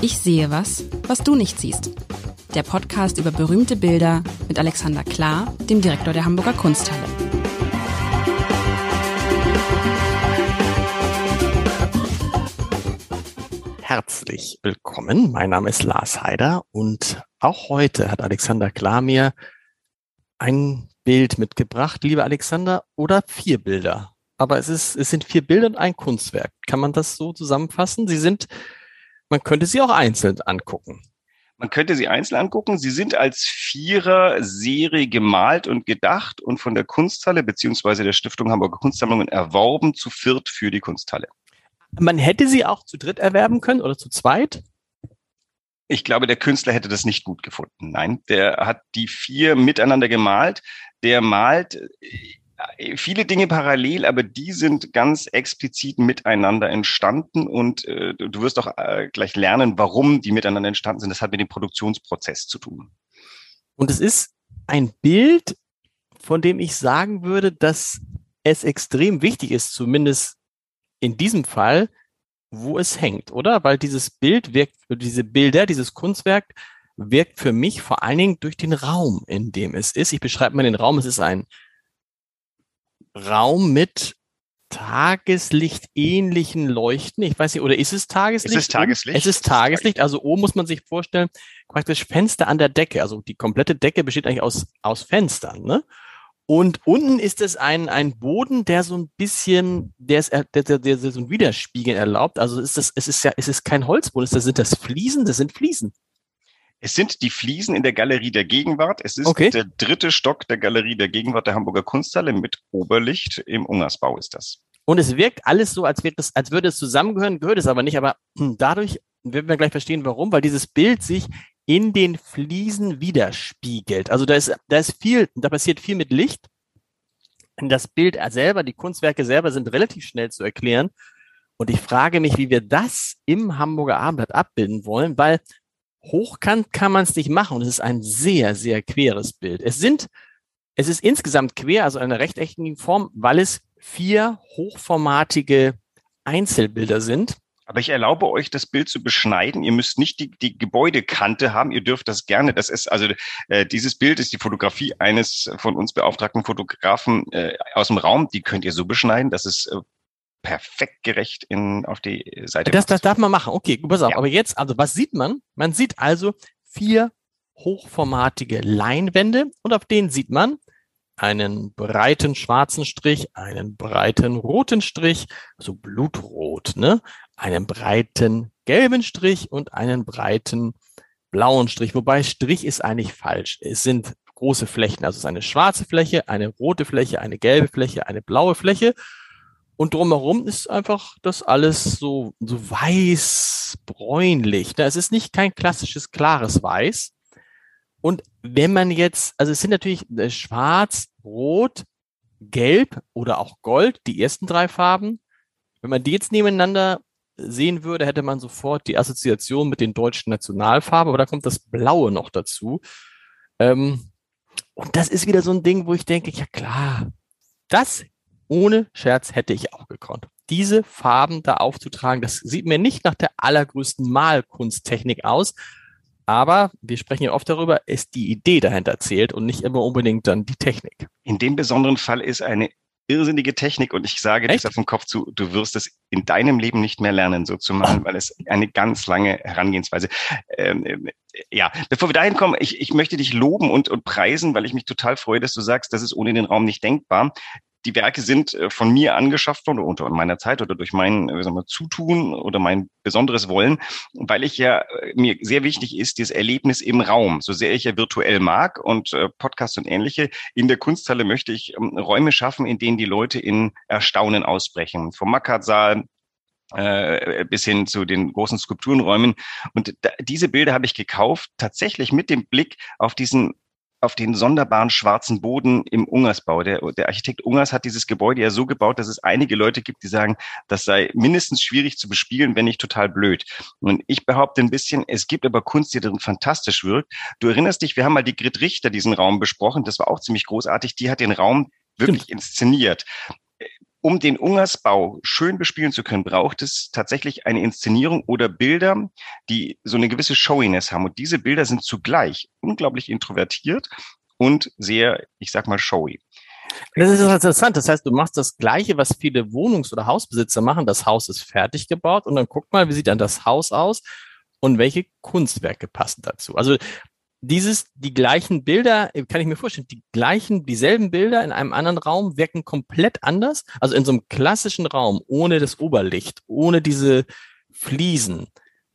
Ich sehe was, was du nicht siehst. Der Podcast über berühmte Bilder mit Alexander Klar, dem Direktor der Hamburger Kunsthalle. Herzlich willkommen. Mein Name ist Lars Heider und auch heute hat Alexander Klar mir ein Bild mitgebracht, lieber Alexander, oder vier Bilder. Aber es ist, es sind vier Bilder und ein Kunstwerk. Kann man das so zusammenfassen? Sie sind man könnte sie auch einzeln angucken. Man könnte sie einzeln angucken. Sie sind als Vierer-Serie gemalt und gedacht und von der Kunsthalle beziehungsweise der Stiftung Hamburger Kunstsammlungen erworben zu viert für die Kunsthalle. Man hätte sie auch zu dritt erwerben können oder zu zweit? Ich glaube, der Künstler hätte das nicht gut gefunden. Nein, der hat die vier miteinander gemalt. Der malt viele Dinge parallel, aber die sind ganz explizit miteinander entstanden und äh, du wirst auch äh, gleich lernen, warum die miteinander entstanden sind. Das hat mit dem Produktionsprozess zu tun. Und es ist ein Bild, von dem ich sagen würde, dass es extrem wichtig ist, zumindest in diesem Fall, wo es hängt, oder? Weil dieses Bild wirkt, diese Bilder, dieses Kunstwerk wirkt für mich vor allen Dingen durch den Raum, in dem es ist. Ich beschreibe mal den Raum. Es ist ein Raum mit Tageslicht ähnlichen Leuchten. Ich weiß nicht, oder ist es Tageslicht? Es ist Tageslicht. Es ist Tageslicht. Also oben muss man sich vorstellen, praktisch Fenster an der Decke. Also die komplette Decke besteht eigentlich aus, aus Fenstern, ne? Und unten ist es ein, ein Boden, der so ein bisschen, der, ist, der, der, der so ein Widerspiegeln erlaubt. Also ist das, es ist ja, es ist kein Holzboden, das sind das Fliesen, das sind Fliesen. Es sind die Fliesen in der Galerie der Gegenwart. Es ist Okay. der dritte Stock der Galerie der Gegenwart der Hamburger Kunsthalle mit Oberlicht. Im Ungersbau ist das. Und es wirkt alles so, als, es, als würde es zusammengehören, gehört es aber nicht. Aber hm, dadurch werden wir gleich verstehen, warum, weil dieses Bild sich in den Fliesen widerspiegelt. Also da ist, da ist viel, da passiert viel mit Licht. Das Bild selber, die Kunstwerke selber sind relativ schnell zu erklären. Und ich frage mich, wie wir das im Hamburger Abendblatt abbilden wollen, weil hochkant kann man es nicht machen. Und es ist ein sehr, sehr queres Bild. Es sind, es ist insgesamt quer, also eine rechteckigen Form, weil es vier hochformatige Einzelbilder sind. Aber ich erlaube euch, das Bild zu beschneiden. Ihr müsst nicht die, die Gebäudekante haben. Ihr dürft das gerne. Das ist also äh, dieses Bild ist die Fotografie eines von uns beauftragten Fotografen äh, aus dem Raum. Die könnt ihr so beschneiden, dass es äh, perfekt gerecht in auf die Seite. Das, das darf man machen. Okay, pass auf. Ja. Aber jetzt, also was sieht man? Man sieht also vier hochformatige Leinwände und auf denen sieht man einen breiten schwarzen Strich, einen breiten roten Strich, so blutrot, ne? Einen breiten gelben Strich und einen breiten blauen Strich. Wobei Strich ist eigentlich falsch. Es sind große Flächen. Also es ist eine schwarze Fläche, eine rote Fläche, eine gelbe Fläche, eine blaue Fläche. Und drumherum ist einfach das alles so, so weiß-bräunlich. Ne? Es ist nicht kein klassisches klares Weiß. Und wenn man jetzt, also es sind natürlich äh, schwarz, rot, gelb oder auch gold, die ersten drei Farben. Wenn man die jetzt nebeneinander sehen würde, hätte man sofort die Assoziation mit den deutschen Nationalfarben, aber da kommt das Blaue noch dazu. Ähm, und das ist wieder so ein Ding, wo ich denke, ja klar, das ohne Scherz hätte ich auch gekonnt. Diese Farben da aufzutragen, das sieht mir nicht nach der allergrößten Malkunsttechnik aus. Aber wir sprechen ja oft darüber, ist die Idee dahinter zählt und nicht immer unbedingt dann die Technik. In dem besonderen Fall ist eine irrsinnige Technik und ich sage Echt? dir auf den Kopf zu, du wirst es in deinem Leben nicht mehr lernen, so zu machen, weil es eine ganz lange Herangehensweise. Ähm, ja, bevor wir dahin kommen, ich, ich möchte dich loben und, und preisen, weil ich mich total freue, dass du sagst, das ist ohne den Raum nicht denkbar. Die Werke sind äh, von mir angeschafft worden, unter meiner Zeit oder durch mein äh, sagen wir, Zutun oder mein besonderes Wollen, weil ich ja äh, mir sehr wichtig ist, dieses Erlebnis im Raum, so sehr ich ja virtuell mag und Podcasts und ähnliche. In der Kunsthalle möchte ich ähm, Räume schaffen, in denen die Leute in Erstaunen ausbrechen. Vom Mackert-Saal äh, bis hin zu den großen Skulpturenräumen. Und diese Bilder habe ich gekauft, tatsächlich mit dem Blick auf diesen auf den sonderbaren schwarzen Boden im Ungersbau. Der, der Architekt Ungers hat dieses Gebäude ja so gebaut, dass es einige Leute gibt, die sagen, das sei mindestens schwierig zu bespielen, wenn nicht total blöd. Und ich behaupte ein bisschen, es gibt aber Kunst, die darin fantastisch wirkt. Du erinnerst dich, wir haben mal die Grit Richter diesen Raum besprochen, das war auch ziemlich großartig. Die hat den Raum wirklich inszeniert um den Ungersbau schön bespielen zu können, braucht es tatsächlich eine Inszenierung oder Bilder, die so eine gewisse Showiness haben. Und diese Bilder sind zugleich unglaublich introvertiert und sehr, ich sag mal, showy. Das ist interessant. Das heißt, du machst das Gleiche, was viele Wohnungs- oder Hausbesitzer machen. Das Haus ist fertig gebaut und dann guck mal, wie sieht dann das Haus aus und welche Kunstwerke passen dazu. Also dieses, die gleichen Bilder, kann ich mir vorstellen, die gleichen, dieselben Bilder in einem anderen Raum wirken komplett anders. Also in so einem klassischen Raum, ohne das Oberlicht, ohne diese Fliesen,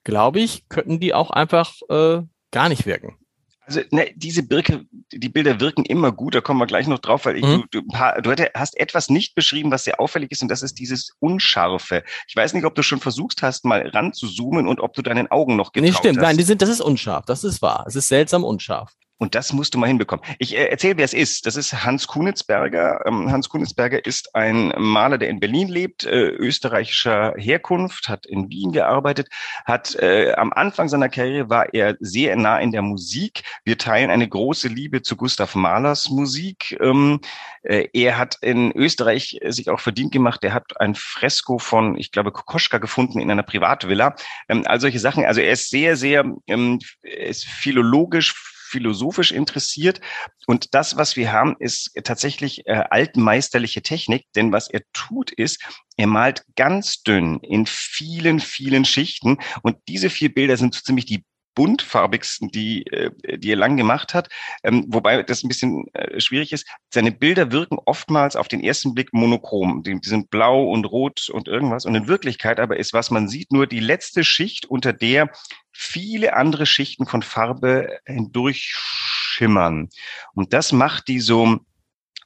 glaube ich, könnten die auch einfach äh, gar nicht wirken. Also ne, diese Birke, die Bilder wirken immer gut, da kommen wir gleich noch drauf, weil ich, mhm. du, du, du hast etwas nicht beschrieben, was sehr auffällig ist, und das ist dieses Unscharfe. Ich weiß nicht, ob du schon versucht hast, mal ran zu zoomen und ob du deinen Augen noch getraut Nee, stimmt, hast. nein, die sind, das ist unscharf, das ist wahr. Es ist seltsam unscharf. Und das musst du mal hinbekommen. Ich äh, erzähle, wer es ist. Das ist Hans Kunitzberger. Ähm, Hans Kunitzberger ist ein Maler, der in Berlin lebt, äh, österreichischer Herkunft, hat in Wien gearbeitet, hat äh, am Anfang seiner Karriere war er sehr nah in der Musik. Wir teilen eine große Liebe zu Gustav Mahlers Musik. Ähm, äh, er hat in Österreich sich auch verdient gemacht. Er hat ein Fresko von, ich glaube, Kokoschka gefunden in einer Privatvilla. Ähm, all solche Sachen. Also er ist sehr, sehr, ähm, ist philologisch philosophisch interessiert. Und das, was wir haben, ist tatsächlich äh, altmeisterliche Technik, denn was er tut, ist, er malt ganz dünn in vielen, vielen Schichten. Und diese vier Bilder sind so ziemlich die buntfarbigsten, die, äh, die er lang gemacht hat. Ähm, wobei das ein bisschen äh, schwierig ist. Seine Bilder wirken oftmals auf den ersten Blick monochrom. Die, sind blau und rot und irgendwas. Und in Wirklichkeit aber ist, was man sieht, nur die letzte Schicht, unter der viele andere Schichten von Farbe hindurchschimmern. Und das macht die so,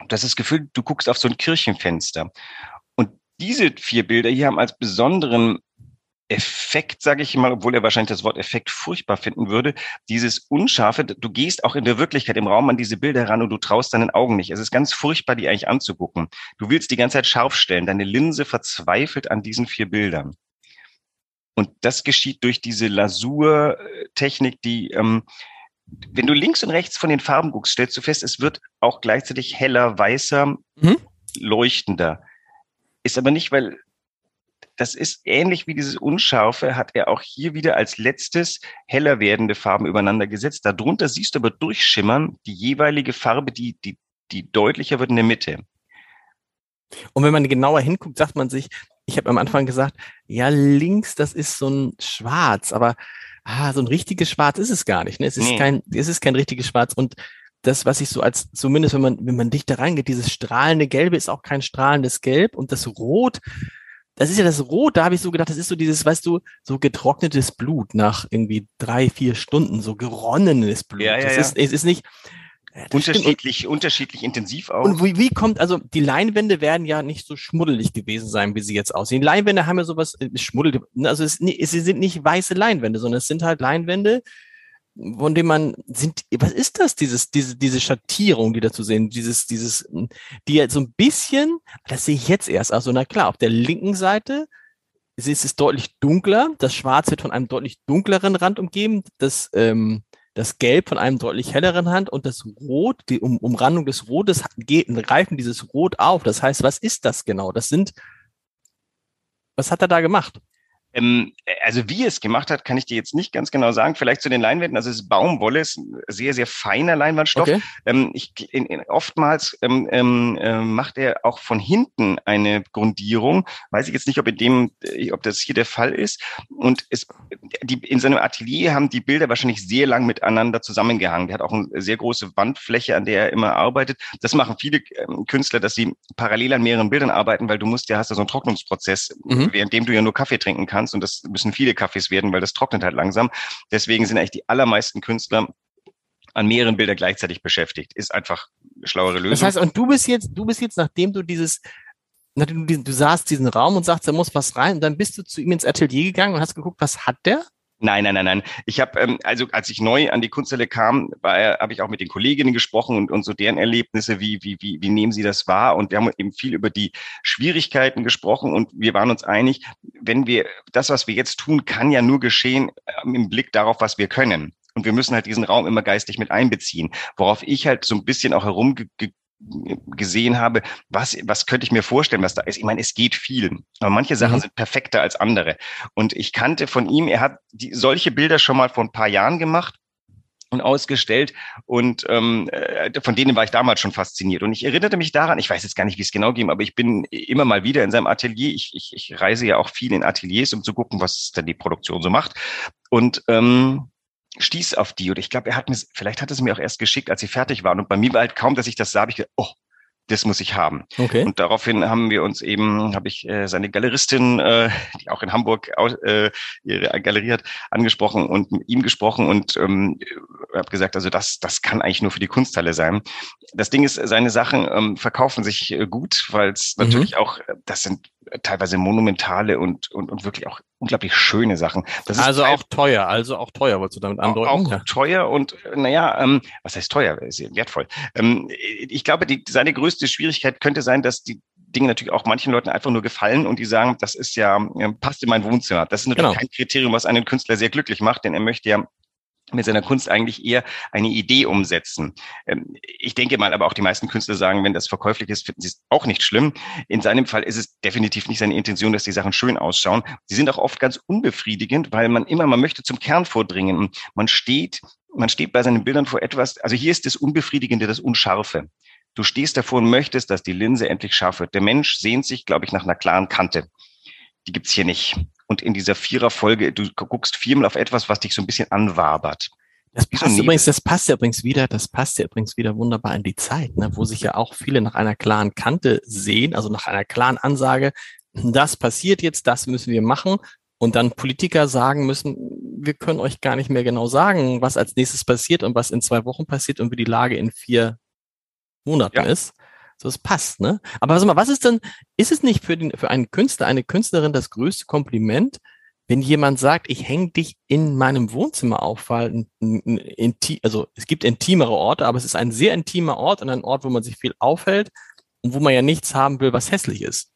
das ist das Gefühl, du guckst auf so ein Kirchenfenster. Und diese vier Bilder hier haben als besonderen Effekt, sage ich mal, obwohl er wahrscheinlich das Wort Effekt furchtbar finden würde, dieses Unscharfe, du gehst auch in der Wirklichkeit im Raum an diese Bilder ran und du traust deinen Augen nicht. Es ist ganz furchtbar, die eigentlich anzugucken. Du willst die ganze Zeit scharf stellen. Deine Linse verzweifelt an diesen vier Bildern. Und das geschieht durch diese Lasur-Technik, die, ähm, wenn du links und rechts von den Farben guckst, stellst du fest, es wird auch gleichzeitig heller, weißer, mhm. leuchtender. Ist aber nicht, weil das ist ähnlich wie dieses Unscharfe, hat er auch hier wieder als letztes heller werdende Farben übereinander gesetzt. Darunter siehst du aber durchschimmern die jeweilige Farbe, die, die, die deutlicher wird in der Mitte. Und wenn man genauer hinguckt, sagt man sich, ich habe am Anfang gesagt, ja, links, das ist so ein Schwarz, aber ah, so ein richtiges Schwarz ist es gar nicht. Ne? Es ist nee. kein, es ist kein richtiges Schwarz. Und das, was ich so als, zumindest wenn man, wenn man dichter reingeht, dieses strahlende Gelbe ist auch kein strahlendes Gelb und das Rot, das ist ja das Rot, da habe ich so gedacht, das ist so dieses, weißt du, so getrocknetes Blut nach irgendwie drei, vier Stunden, so geronnenes Blut. Ja, ja, das ja. Ist, es ist nicht. Unterschiedlich, stimmt. unterschiedlich intensiv auch. Und wie, wie kommt, also die Leinwände werden ja nicht so schmuddelig gewesen sein, wie sie jetzt aussehen. Die Leinwände haben ja sowas, äh, schmuddelig, also es, es sind nicht weiße Leinwände, sondern es sind halt Leinwände, von dem man sind, was ist das, dieses, diese, diese Schattierung, die da zu sehen, dieses, dieses, die jetzt so ein bisschen, das sehe ich jetzt erst, also na klar, auf der linken Seite ist es deutlich dunkler, das Schwarz wird von einem deutlich dunkleren Rand umgeben, das, ähm, das Gelb von einem deutlich helleren Rand und das Rot, die um, Umrandung des Rotes geht, greifen dieses Rot auf. Das heißt, was ist das genau? Das sind, was hat er da gemacht? Ähm, also wie es gemacht hat, kann ich dir jetzt nicht ganz genau sagen. Vielleicht zu den Leinwänden. Also es ist Baumwolle, ist ein sehr, sehr feiner Leinwandstoff. Okay. Ähm, ich, in, in, oftmals ähm, äh, macht er auch von hinten eine Grundierung. Weiß ich jetzt nicht, ob in dem, äh, ob das hier der Fall ist. Und es, die, in seinem Atelier haben die Bilder wahrscheinlich sehr lang miteinander zusammengehangen. Der hat auch eine sehr große Wandfläche, an der er immer arbeitet. Das machen viele ähm, Künstler, dass sie parallel an mehreren Bildern arbeiten, weil du musst ja hast ja so einen Trocknungsprozess, mhm. währenddem du ja nur Kaffee trinken kannst kannst. Und das müssen viele Kaffees werden, weil das trocknet halt langsam. Deswegen sind eigentlich die allermeisten Künstler an mehreren Bildern gleichzeitig beschäftigt. Ist einfach eine schlauere Lösung. Das heißt, und du bist jetzt, du bist jetzt, nachdem du dieses, nachdem du, du saßt diesen Raum und sagst, da muss was rein, und dann bist du zu ihm ins Atelier gegangen und hast geguckt, was hat der? Nein, nein, nein, nein. Ich habe, ähm, also als ich neu an die Kunsthalle kam, habe ich auch mit den Kolleginnen gesprochen und, und so deren Erlebnisse, wie, wie, wie, wie nehmen sie das wahr? Und wir haben eben viel über die Schwierigkeiten gesprochen und wir waren uns einig, wenn wir das, was wir jetzt tun, kann ja nur geschehen ähm, im Blick darauf, was wir können. Und wir müssen halt diesen Raum immer geistig mit einbeziehen. Worauf ich halt so ein bisschen auch herumge gesehen habe, was, was könnte ich mir vorstellen, was da ist. Ich meine, es geht viel, aber manche Sachen mhm. sind perfekter als andere. Und ich kannte von ihm, er hat die, solche Bilder schon mal vor ein paar Jahren gemacht und ausgestellt und ähm, äh, von denen war ich damals schon fasziniert und ich erinnerte mich daran, ich weiß jetzt gar nicht, wie es genau ging, aber ich bin immer mal wieder in seinem Atelier, ich, ich, ich reise ja auch viel in Ateliers, um zu gucken, was denn die Produktion so macht und ähm, stieß auf die und ich glaube, er hat mir, vielleicht hat es mir auch erst geschickt, als sie fertig waren und bei mir war halt kaum, dass ich das sah, habe ich gedacht, oh, das muss ich haben. Okay. Und daraufhin haben wir uns eben, habe ich äh, seine Galeristin, äh, die auch in Hamburg äh, ihre Galerie hat, angesprochen und mit ihm gesprochen und ähm, habe gesagt, also das, das kann eigentlich nur für die Kunsthalle sein. Das Ding ist, seine Sachen ähm, verkaufen sich äh, gut, weil es mhm. natürlich auch, äh, das sind teilweise monumentale und, und, und wirklich auch unglaublich schöne Sachen. Das also auch teuer, also auch teuer, wolltest du damit andeuten? Auch, auch ja. teuer und naja, ähm, was heißt teuer? Sehr wertvoll. Ähm, ich glaube, die, seine größte Schwierigkeit könnte sein, dass die Dinge natürlich auch manchen Leuten einfach nur gefallen und die sagen, das ist ja, passt in mein Wohnzimmer. Das ist natürlich genau. kein Kriterium, was einen Künstler sehr glücklich macht, denn er möchte ja mit seiner Kunst eigentlich eher eine Idee umsetzen. Ähm, ich denke mal, aber auch die meisten Künstler sagen, wenn das verkäuflich ist, finden sie es auch nicht schlimm. In seinem Fall ist es definitiv nicht seine Intention, dass die Sachen schön ausschauen. Sie sind auch oft ganz unbefriedigend, weil man immer, man möchte zum Kern vordringen. Man steht, man steht bei seinen Bildern vor etwas, also hier ist das Unbefriedigende, das Unscharfe. Du stehst davor und möchtest, dass die Linse endlich scharf wird. Der Mensch sehnt sich, glaube ich, nach einer klaren Kante. Die gibt's hier nicht und in dieser Viererfolge, du guckst viermal auf etwas, was dich so ein bisschen anwabert. Das passt übrigens, das passt ja übrigens wieder, das passt ja übrigens wieder wunderbar in die Zeit, ne, wo sich ja auch viele nach einer klaren Kante sehen, also nach einer klaren Ansage, das passiert jetzt, das müssen wir machen. Und dann Politiker sagen müssen, wir können euch gar nicht mehr genau sagen, was als nächstes passiert und was in zwei Wochen passiert und wie die Lage in vier Monaten ja. ist. So, es passt, ne? Aber sag mal, was ist denn, ist es nicht für den, für einen Künstler, eine Künstlerin das größte Kompliment, wenn jemand sagt, ich hänge dich in meinem Wohnzimmer auf, weil ein, ein, also es gibt intimere Orte, aber es ist ein sehr intimer Ort und ein Ort, wo man sich viel aufhält und wo man ja nichts haben will, was hässlich ist.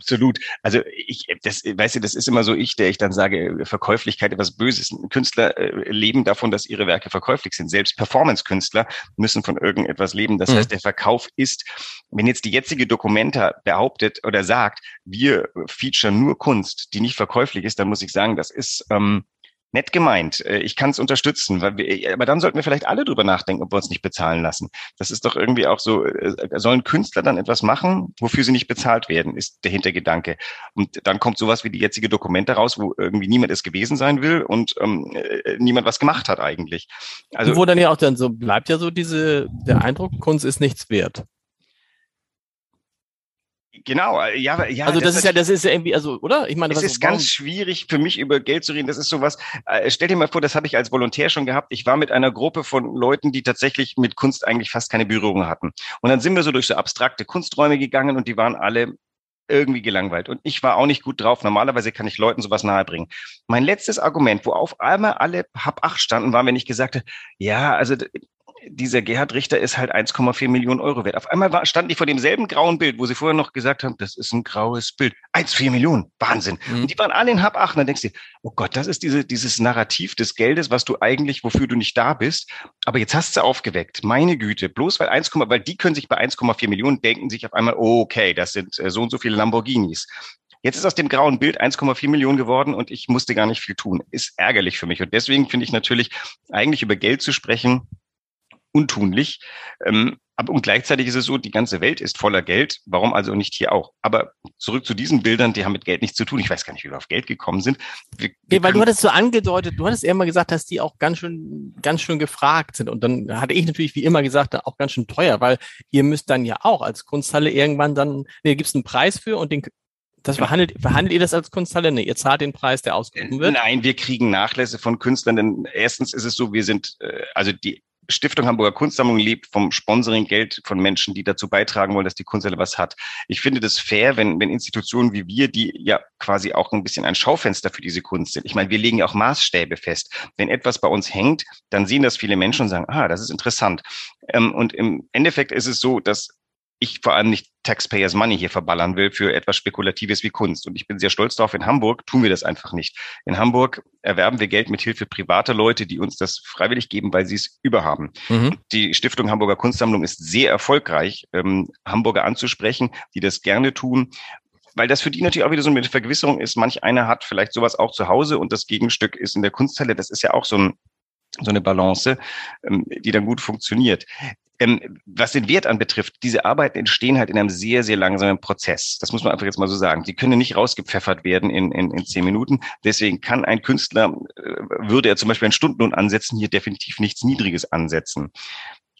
Absolut. Also ich, das, weißt du, das ist immer so ich, der ich dann sage, Verkäuflichkeit etwas Böses. Künstler äh, leben davon, dass ihre Werke verkäuflich sind. Selbst Performance-Künstler müssen von irgendetwas leben. Das mhm. heißt, der Verkauf ist, wenn jetzt die jetzige Dokumenta behauptet oder sagt, wir featuren nur Kunst, die nicht verkäuflich ist, dann muss ich sagen, das ist ähm, nett gemeint. Äh, ich kann es unterstützen, weil wir, aber dann sollten wir vielleicht alle drüber nachdenken, ob wir uns nicht bezahlen lassen. Das ist doch irgendwie auch so, äh, sollen Künstler dann etwas machen, wofür sie nicht bezahlt werden, ist der Hintergedanke. Und dann kommt sowas wie die jetzige Dokumente raus, wo irgendwie niemand es gewesen sein will und ähm, äh, niemand was gemacht hat eigentlich. Also, wo dann ja auch dann so bleibt ja so diese, der Eindruck, Kunst ist nichts wert. Genau, äh, ja, ja. Also das, das ist ja, das ist ja irgendwie, also, oder? Ich meine, es ist ganz schwierig für mich über Geld zu reden. Das ist sowas. Äh, stell dir mal vor, das habe ich als Volontär schon gehabt. Ich war mit einer Gruppe von Leuten, die tatsächlich mit Kunst eigentlich fast keine Berührung hatten. Und dann sind wir so durch so abstrakte Kunsträume gegangen und die waren alle irgendwie gelangweilt. Und ich war auch nicht gut drauf. Normalerweise kann ich Leuten sowas nahebringen. Mein letztes Argument, wo auf einmal alle hab acht standen, war, wenn ich gesagt habe, ja, also dieser Gerhard Richter ist halt 1,4 Millionen Euro wert. Auf einmal war, standen die vor demselben grauen Bild, wo sie vorher noch gesagt haben, das ist ein graues Bild. 1,4 Millionen, Wahnsinn. Mhm. Und die waren alle in Hab 8. Und dann denkst du, oh Gott, das ist diese, dieses Narrativ des Geldes, was du eigentlich, wofür du nicht da bist. Aber jetzt hast du aufgeweckt. Meine Güte, bloß weil 1, weil die können sich bei 1,4 Millionen denken sich auf einmal, okay, das sind äh, so und so viele Lamborghinis. Jetzt ist aus dem grauen Bild 1,4 Millionen geworden und ich musste gar nicht viel tun. Ist ärgerlich für mich. Und deswegen finde ich natürlich, eigentlich über Geld zu sprechen, untunlich. Ähm, aber und gleichzeitig ist es so, die ganze Welt ist voller Geld. Warum also nicht hier auch? Aber zurück zu diesen Bildern, die haben mit Geld nichts zu tun. Ich weiß gar nicht, wie wir auf Geld gekommen sind. Wir, wir nee, weil du hattest so angedeutet, du hattest eher mal gesagt, dass die auch ganz schön, ganz schön gefragt sind. Und dann hatte ich natürlich wie immer gesagt, auch ganz schön teuer, weil ihr müsst dann ja auch als Kunsthalle irgendwann dann, nee, gibt es einen Preis für und den das verhandelt, verhandelt ihr das als Kunsthalle? Nee, ihr zahlt den Preis, der ausgerufen wird? Nein, wir kriegen Nachlässe von Künstlern, denn erstens ist es so, wir sind, äh, also die Stiftung Hamburger Kunstsammlung lebt vom Sponsoring-Geld von Menschen, die dazu beitragen wollen, dass die Kunsthalle was hat. Ich finde das fair, wenn, wenn Institutionen wie wir, die ja quasi auch ein bisschen ein Schaufenster für diese Kunst sind. Ich meine, wir legen ja auch Maßstäbe fest. Wenn etwas bei uns hängt, dann sehen das viele Menschen und sagen, ah, das ist interessant. Ähm, und im Endeffekt ist es so, dass ich vor allem nicht Taxpayers Money hier verballern will für etwas Spekulatives wie Kunst. Und ich bin sehr stolz darauf, in Hamburg tun wir das einfach nicht. In Hamburg erwerben wir Geld mit Hilfe privater Leute, die uns das freiwillig geben, weil sie es überhaben. Mhm. Die Stiftung Hamburger Kunstsammlung ist sehr erfolgreich, ähm, Hamburger anzusprechen, die das gerne tun weil das für die natürlich auch wieder so eine Vergewisserung ist. Manch einer hat vielleicht sowas auch zu Hause und das Gegenstück ist in der Kunsthalle. Das ist ja auch so ein so eine Balance, ähm, die dann gut funktioniert. Ähm, was den Wert anbetrifft, diese Arbeiten entstehen halt in einem sehr, sehr langsamen Prozess. Das muss man einfach jetzt mal so sagen. Die können nicht rausgepfeffert werden in, in, in zehn Minuten. Deswegen kann ein Künstler, äh, würde er zum Beispiel einen Stundenlohn ansetzen, hier definitiv nichts Niedriges ansetzen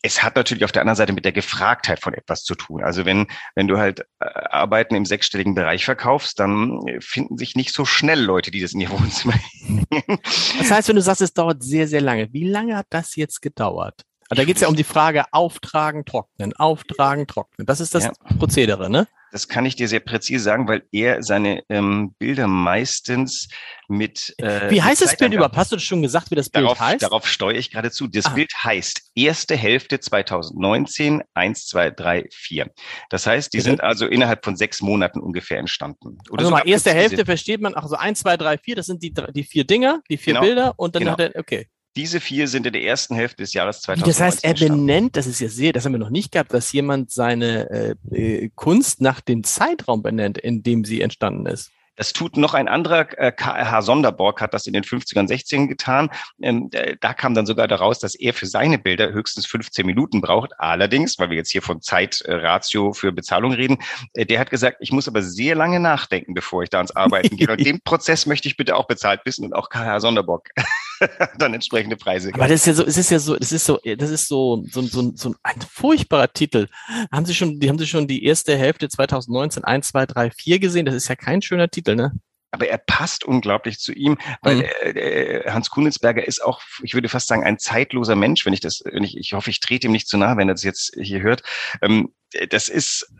es hat natürlich auf der anderen Seite mit der Gefragtheit von etwas zu tun. Also wenn, wenn du halt äh, Arbeiten im sechsstelligen Bereich verkaufst, dann finden sich nicht so schnell Leute, die das in ihr Wohnzimmer Das heißt, wenn du sagst, es dauert sehr, sehr lange, wie lange hat das jetzt gedauert? Also da geht es ja um die Frage auftragen, trocknen, auftragen, trocknen. Das ist das ja. Prozedere, ne? Das kann ich dir sehr präzise sagen, weil er seine ähm, Bilder meistens mit. Äh, wie heißt das Bild überhaupt? Hast du schon gesagt, wie das Bild darauf, heißt? Darauf steuere ich gerade zu. Das ah. Bild heißt erste Hälfte 2019, 1, 2, 3, 4. Das heißt, die okay. sind also innerhalb von sechs Monaten ungefähr entstanden. Oder also so mal erste Hälfte versteht man, also 1, 2, 3, 4, das sind die, die vier Dinger, die vier genau. Bilder und dann genau. hat er, okay. Diese vier sind in der ersten Hälfte des Jahres 2019. Das heißt, er benennt, das ist ja sehr, das haben wir noch nicht gehabt, dass jemand seine äh, äh Kunst nach dem Zeitraum benennt, in dem sie entstanden ist. Das tut noch ein anderer äh, KRH Sonderborg, hat das in den 50ern, 60ern getan. Ähm, da kam dann sogar daraus, dass er für seine Bilder höchstens 15 Minuten braucht. Allerdings, weil wir jetzt hier von Zeitratio für Bezahlung reden, äh, der hat gesagt, ich muss aber sehr lange nachdenken, bevor ich da ans Arbeiten gehe. Und den Prozess möchte ich bitte auch bezahlt wissen und auch KRH Sonderborg dann entsprechende Preise. Aber das ist ja so, es ist ja so, das ist so, das ist so, so, so, so ein furchtbarer Titel. Haben Sie schon, die haben Sie schon die erste Hälfte 2019 1, 2, 3, 4 gesehen? Das ist ja kein schöner Titel, ne? aber er passt unglaublich zu ihm, weil mhm. äh, Hans Kunitzberger ist auch, ich würde fast sagen, ein zeitloser Mensch, wenn ich das, wenn ich, ich hoffe, ich trete ihm nicht zu nahe, wenn er das jetzt hier hört. Ähm, das ist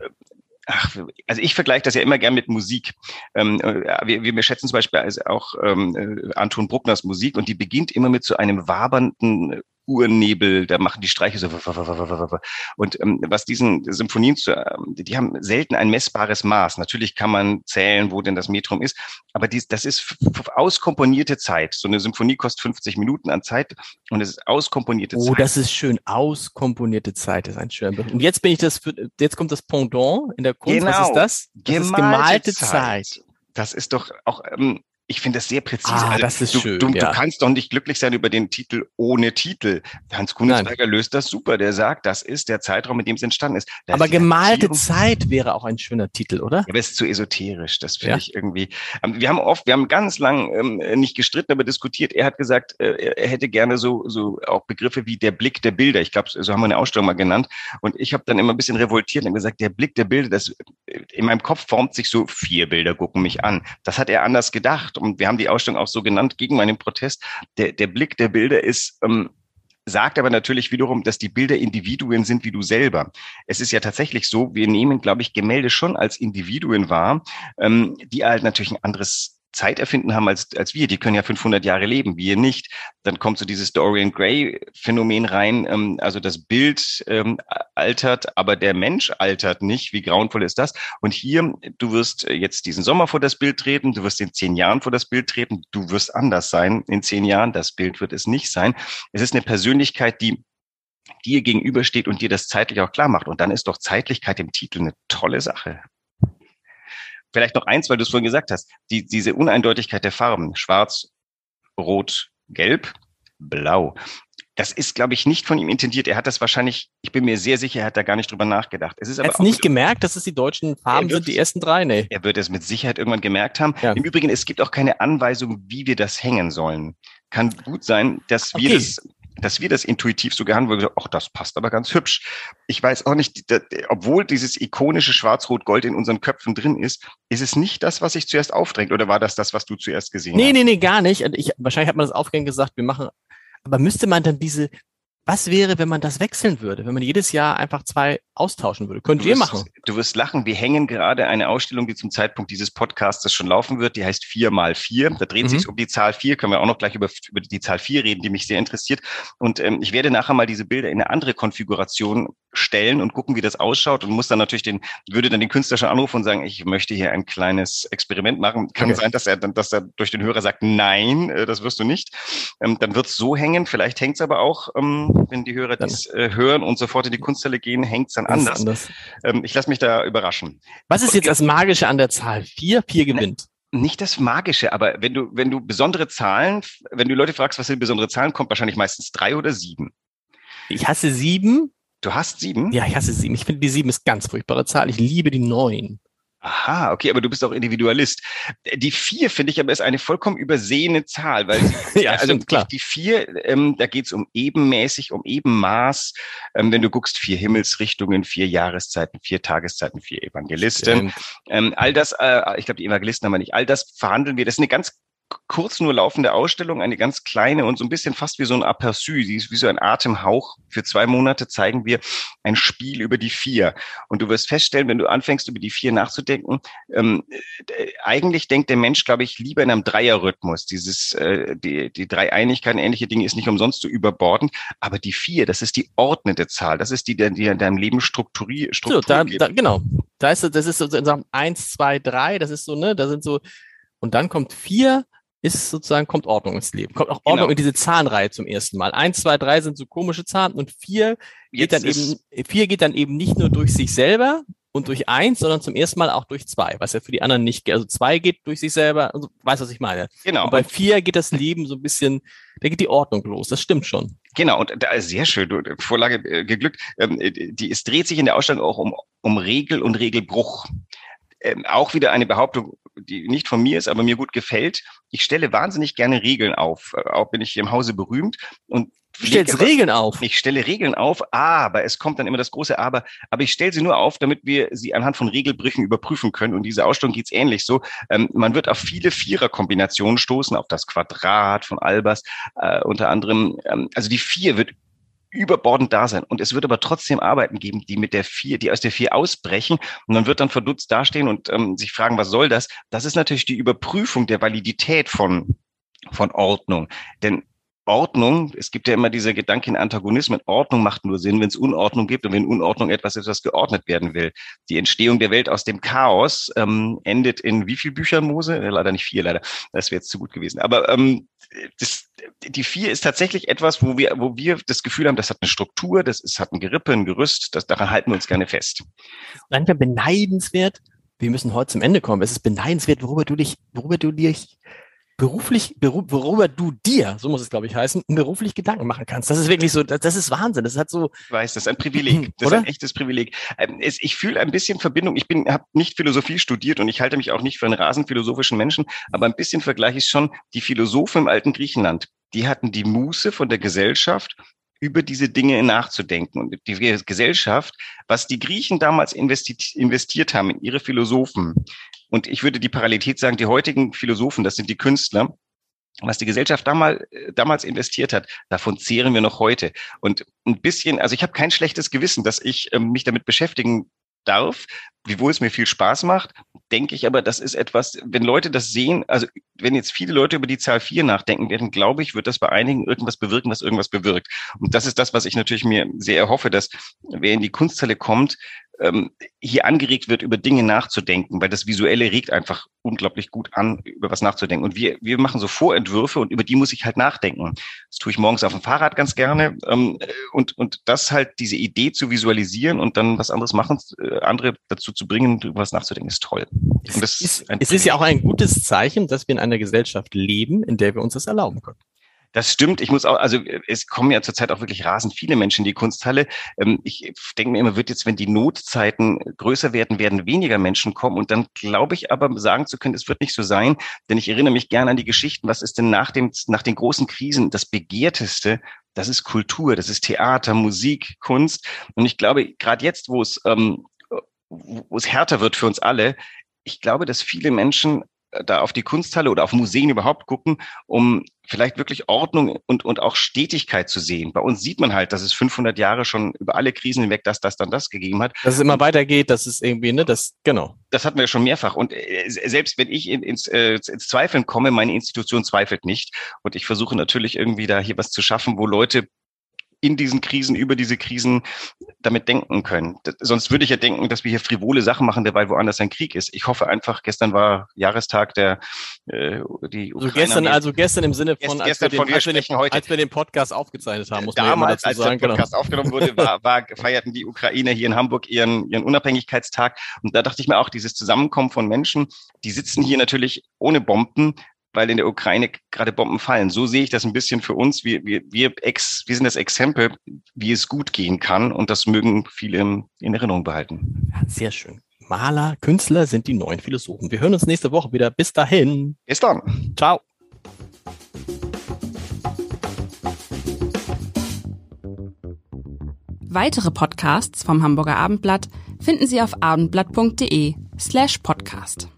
ach, also ich vergleiche das ja immer gern mit Musik. Ähm, äh, wir, wir schätzen zum Beispiel auch ähm, äh, Anton Bruckners Musik und die beginnt immer mit so einem wabernden Urnebel, da machen die Streiche so. Und ähm, was diesen Symphonien zu, ähm, die haben selten ein messbares Maß. Natürlich kann man zählen, wo denn das Metrum ist, aber dies, das ist auskomponierte Zeit. So eine Symphonie kostet 50 Minuten an Zeit und es ist auskomponierte oh, Zeit. Oh, das ist schön. Auskomponierte Zeit ist ein schöner Begriff. Und jetzt bin ich das, für, jetzt kommt das Pendant in der Kunst. Genau. Was ist das? Das gemalte ist gemalte Zeit. Zeit. Das ist doch auch ähm, ich finde das sehr präzise. Ah, also, das ist du, schön. Du, ja. du, kannst doch nicht glücklich sein über den Titel ohne Titel. Hans Kunzberger löst das super. Der sagt, das ist der Zeitraum, in dem es entstanden ist. Da aber ist gemalte Zeit wäre auch ein schöner Titel, oder? Aber es ist zu esoterisch. Das finde ja. ich irgendwie. Ähm, wir haben oft, wir haben ganz lang ähm, nicht gestritten, aber diskutiert. Er hat gesagt, äh, er hätte gerne so, so auch Begriffe wie der Blick der Bilder. Ich glaube, so haben wir eine Ausstellung mal genannt. Und ich habe dann immer ein bisschen revoltiert und gesagt, der Blick der Bilder, das in meinem Kopf formt sich so vier Bilder gucken mich an. Das hat er anders gedacht. Und wir haben die Ausstellung auch so genannt gegen meinen Protest. Der, der Blick der Bilder ist, ähm, sagt aber natürlich wiederum, dass die Bilder Individuen sind wie du selber. Es ist ja tatsächlich so, wir nehmen, glaube ich, Gemälde schon als Individuen wahr, ähm, die halt natürlich ein anderes Zeit erfinden haben als, als wir. Die können ja 500 Jahre leben, wir nicht. Dann kommt so dieses Dorian Gray Phänomen rein. Ähm, also das Bild ähm, altert, aber der Mensch altert nicht. Wie grauenvoll ist das? Und hier, du wirst jetzt diesen Sommer vor das Bild treten, du wirst in zehn Jahren vor das Bild treten, du wirst anders sein in zehn Jahren. Das Bild wird es nicht sein. Es ist eine Persönlichkeit, die dir gegenübersteht und dir das zeitlich auch klar macht. Und dann ist doch Zeitlichkeit im Titel eine tolle Sache. Vielleicht noch eins, weil du es vorhin gesagt hast. Die, diese Uneindeutigkeit der Farben. Schwarz, Rot, Gelb, Blau. Das ist, glaube ich, nicht von ihm intendiert. Er hat das wahrscheinlich, ich bin mir sehr sicher, er hat da gar nicht drüber nachgedacht. Es ist aber er hat nicht gemerkt, dass es die deutschen Farben sind, die ersten drei, nee. Er wird es mit Sicherheit irgendwann gemerkt haben. Ja. Im Übrigen, es gibt auch keine Anweisung, wie wir das hängen sollen. Kann gut sein, dass wir das dass wir das intuitiv so gehandelt haben, ach, das passt aber ganz hübsch. Ich weiß auch nicht, obwohl dieses ikonische Schwarz-Rot-Gold in unseren Köpfen drin ist, ist es nicht das, was sich zuerst aufdrängt oder war das das, was du zuerst gesehen nee, hast? Nee, nee, nee, gar nicht. Ich, wahrscheinlich hat man das aufgehängt gesagt, wir machen, aber müsste man dann diese, was wäre, wenn man das wechseln würde, wenn man jedes Jahr einfach zwei austauschen würde? Könnt ihr machen? Du wirst lachen. Wir hängen gerade eine Ausstellung, die zum Zeitpunkt dieses Podcasts schon laufen wird. Die heißt vier mal vier. Da dreht mhm. sich um die Zahl vier. Können wir auch noch gleich über, über die Zahl vier reden, die mich sehr interessiert. Und ähm, ich werde nachher mal diese Bilder in eine andere Konfiguration stellen und gucken, wie das ausschaut und muss dann natürlich den, würde dann den Künstler schon anrufen und sagen, ich möchte hier ein kleines Experiment machen. Kann okay. sein, dass er dann, dass er durch den Hörer sagt, nein, äh, das wirst du nicht. Ähm, dann wird es so hängen. Vielleicht hängt es aber auch, ähm, wenn die Hörer das äh, hören und sofort in die Kunsthalle gehen, hängt es dann anders. anders. Ähm, ich lasse mich da überraschen. Was ist jetzt das Magische an der Zahl? Vier, vier gewinnt nicht das Magische, aber wenn du, wenn du besondere Zahlen, wenn du Leute fragst, was sind besondere Zahlen, kommt wahrscheinlich meistens drei oder sieben. Ich hasse sieben. Du hast sieben? Ja, ich hasse sieben. Ich finde, die sieben ist ganz furchtbare Zahl. Ich liebe die neun. Aha, okay, aber du bist auch Individualist. Die vier finde ich aber ist eine vollkommen übersehene Zahl, weil ja, also stimmt, klar. die vier, ähm, da geht es um ebenmäßig, um Ebenmaß. Ähm, wenn du guckst, vier Himmelsrichtungen, vier Jahreszeiten, vier Tageszeiten, vier Evangelisten. Ähm, all das, äh, ich glaube, die Evangelisten haben wir nicht, all das verhandeln wir. Das ist eine ganz kurz nur laufende Ausstellung, eine ganz kleine und so ein bisschen fast wie so ein Aperçu, wie so ein Atemhauch. Für zwei Monate zeigen wir ein Spiel über die vier. Und du wirst feststellen, wenn du anfängst, über die vier nachzudenken, ähm, äh, eigentlich denkt der Mensch, glaube ich, lieber in einem Dreierrhythmus. Dieses, äh, die, die Dreieinigkeiten, ähnliche Dinge ist nicht umsonst so überbordend. Aber die vier, das ist die ordnete Zahl. Das ist die, die in deinem Leben strukturiert. Struktur so, da, da, genau. Da ist, das ist sozusagen eins, zwei, drei. Das ist so, ne, da sind so, und dann kommt vier, ist sozusagen, kommt Ordnung ins Leben. Kommt auch Ordnung genau. in diese Zahlenreihe zum ersten Mal. Eins, zwei, drei sind so komische Zahlen und vier geht dann eben, vier geht dann eben nicht nur durch sich selber und durch eins, sondern zum ersten Mal auch durch zwei, was ja für die anderen nicht geht. Also zwei geht durch sich selber, also, weißt was ich meine? Genau. Und bei vier geht das Leben so ein bisschen, da geht die Ordnung los. Das stimmt schon. Genau, und da ist sehr schön, du, Vorlage äh, geglückt. Ähm, die, es dreht sich in der Ausstellung auch um, um Regel und Regelbruch. Ähm, auch wieder eine Behauptung, die nicht von mir ist, aber mir gut gefällt. Ich stelle wahnsinnig gerne Regeln auf. Äh, auch bin ich hier im Hause berühmt und Du stellst Regeln auf. Ich stelle Regeln auf, aber es kommt dann immer das große Aber. Aber ich stelle sie nur auf, damit wir sie anhand von Regelbrüchen überprüfen können. Und diese Ausstellung geht's ähnlich so. Ähm, man wird auf viele Viererkombinationen stoßen, auf das Quadrat von Albers äh, unter anderem. Ähm, also die Vier wird überbordend da sein. Und es wird aber trotzdem Arbeiten geben, die mit der vier, die aus der vier ausbrechen. Und man wird dann verdutzt dastehen und ähm, sich fragen, was soll das? Das ist natürlich die Überprüfung der Validität von, von Ordnung. Denn Ordnung, es gibt ja immer diese Gedanken Antagonismen, Ordnung macht nur Sinn, wenn es Unordnung gibt und wenn Unordnung etwas ist, was geordnet werden will. Die Entstehung der Welt aus dem Chaos ähm, endet in wie viel Büchern, Mose? Äh, leider nicht vier, leider. Das wäre jetzt zu gut gewesen. Aber ähm, das, die vier ist tatsächlich etwas, wo wir, wo wir das Gefühl haben, das hat eine Struktur, das ist, hat ein Gerippe, ein Gerüst, das, daran halten wir uns gerne fest. Manchmal beneidenswert, wir müssen heute zum Ende kommen. Es ist beneidenswert, worüber du dich, worüber du dich beruflich, worüber du dir, so muss es glaube ich heißen, beruflich Gedanken machen kannst. Das ist wirklich so, das, das ist Wahnsinn. Das hat so. Ich weiß, das ist ein Privileg. Das Oder? ist ein echtes Privileg. Ähm, ich fühle ein bisschen Verbindung. Ich bin, habe nicht Philosophie studiert und ich halte mich auch nicht für einen rasenphilosophischen Menschen, aber ein bisschen vergleiche ich schon die Philosophen im alten Griechenland. Die hatten die Muße von der Gesellschaft, über diese Dinge nachzudenken. Und die Gesellschaft, was die Griechen damals investiert, haben in ihre Philosophen, und ich würde die Parallelität sagen, die heutigen Philosophen, das sind die Künstler, was die Gesellschaft damals, damals investiert hat, davon zehren wir noch heute. Und ein bisschen, also ich habe kein schlechtes Gewissen, dass ich ähm, mich damit beschäftigen darf, wiewohl es mir viel Spaß macht, denke ich aber, das ist etwas, wenn Leute das sehen, also wenn jetzt viele Leute über die Zahl vier nachdenken werden, glaube ich, wird das bei einigen irgendwas bewirken, was irgendwas bewirkt. Und das ist das, was ich natürlich mir sehr erhoffe, dass wer in die Kunsthalle kommt, ähm, hier angeregt wird, über Dinge nachzudenken, weil das Visuelle regt einfach unglaublich gut an, über was nachzudenken. Und wir, wir machen so Vorentwürfe und über die muss ich halt nachdenken. Das tue ich morgens auf dem Fahrrad ganz gerne. Ähm, und, und das halt, diese Idee zu visualisieren und dann was anderes machen, äh, andere dazu zu bringen, über was nachzudenken, ist toll. Und das ist, es ist ja auch ein gutes Zeichen, dass wir in einer Gesellschaft leben, in der wir uns das erlauben können. Das stimmt. Ich muss auch, also es kommen ja zurzeit auch wirklich rasend viele Menschen in die Kunsthalle. Ähm, ich denke mir immer, wird jetzt, wenn die Notzeiten größer werden, werden weniger Menschen kommen. Und dann glaube ich aber sagen zu können, es wird nicht so sein. Denn ich erinnere mich gerne an die Geschichten. Was ist denn nach dem, nach den großen Krisen das Begehrteste? Das ist Kultur, das ist Theater, Musik, Kunst. Und ich glaube, gerade jetzt, wo es, ähm, wo es härter wird für uns alle, ich glaube, dass viele Menschen da auf die Kunsthalle oder auf Museen überhaupt gucken, um vielleicht wirklich Ordnung und, und auch Stetigkeit zu sehen. Bei uns sieht man halt, dass es 500 Jahre schon über alle Krisen hinweg das, das, dann das gegeben hat. Dass es immer weitergeht, dass es irgendwie, ne, das, genau. Das hatten wir ja schon mehrfach. Und äh, selbst wenn ich in, ins, äh, ins Zweifeln komme, meine Institution zweifelt nicht. Und ich versuche natürlich irgendwie da hier was zu schaffen, wo Leute in diesen Krisen, über diese Krisen damit denken können. Sonst würde ich ja denken, dass wir hier frivole Sachen machen, dabei woanders ein Krieg ist. Ich hoffe einfach, gestern war Jahrestag der äh, die also gestern, also gestern im Sinne von, als, wir den, als, wir den, als, wir den, Podcast aufgezeichnet haben, muss Damals, man dazu sagen. als der genau. Podcast genau. aufgenommen wurde, war, war, feierten die Ukrainer hier in Hamburg ihren, ihren Unabhängigkeitstag. Und da dachte ich mir auch, dieses Zusammenkommen von Menschen, die sitzen hier natürlich ohne Bomben, weil in der Ukraine gerade Bomben fallen. So sehe ich das ein bisschen für uns. Wir, wir, wir, ex, wir sind das Exempel, wie es gut gehen kann und das mögen viele in, in Erinnerung behalten. Ja, sehr schön. Maler, Künstler sind die neuen Philosophen. Wir hören uns nächste Woche wieder. Bis dahin. Bis dann. Ciao. Weitere Podcasts vom Hamburger Abendblatt finden Sie auf abendblatt.de slash podcast.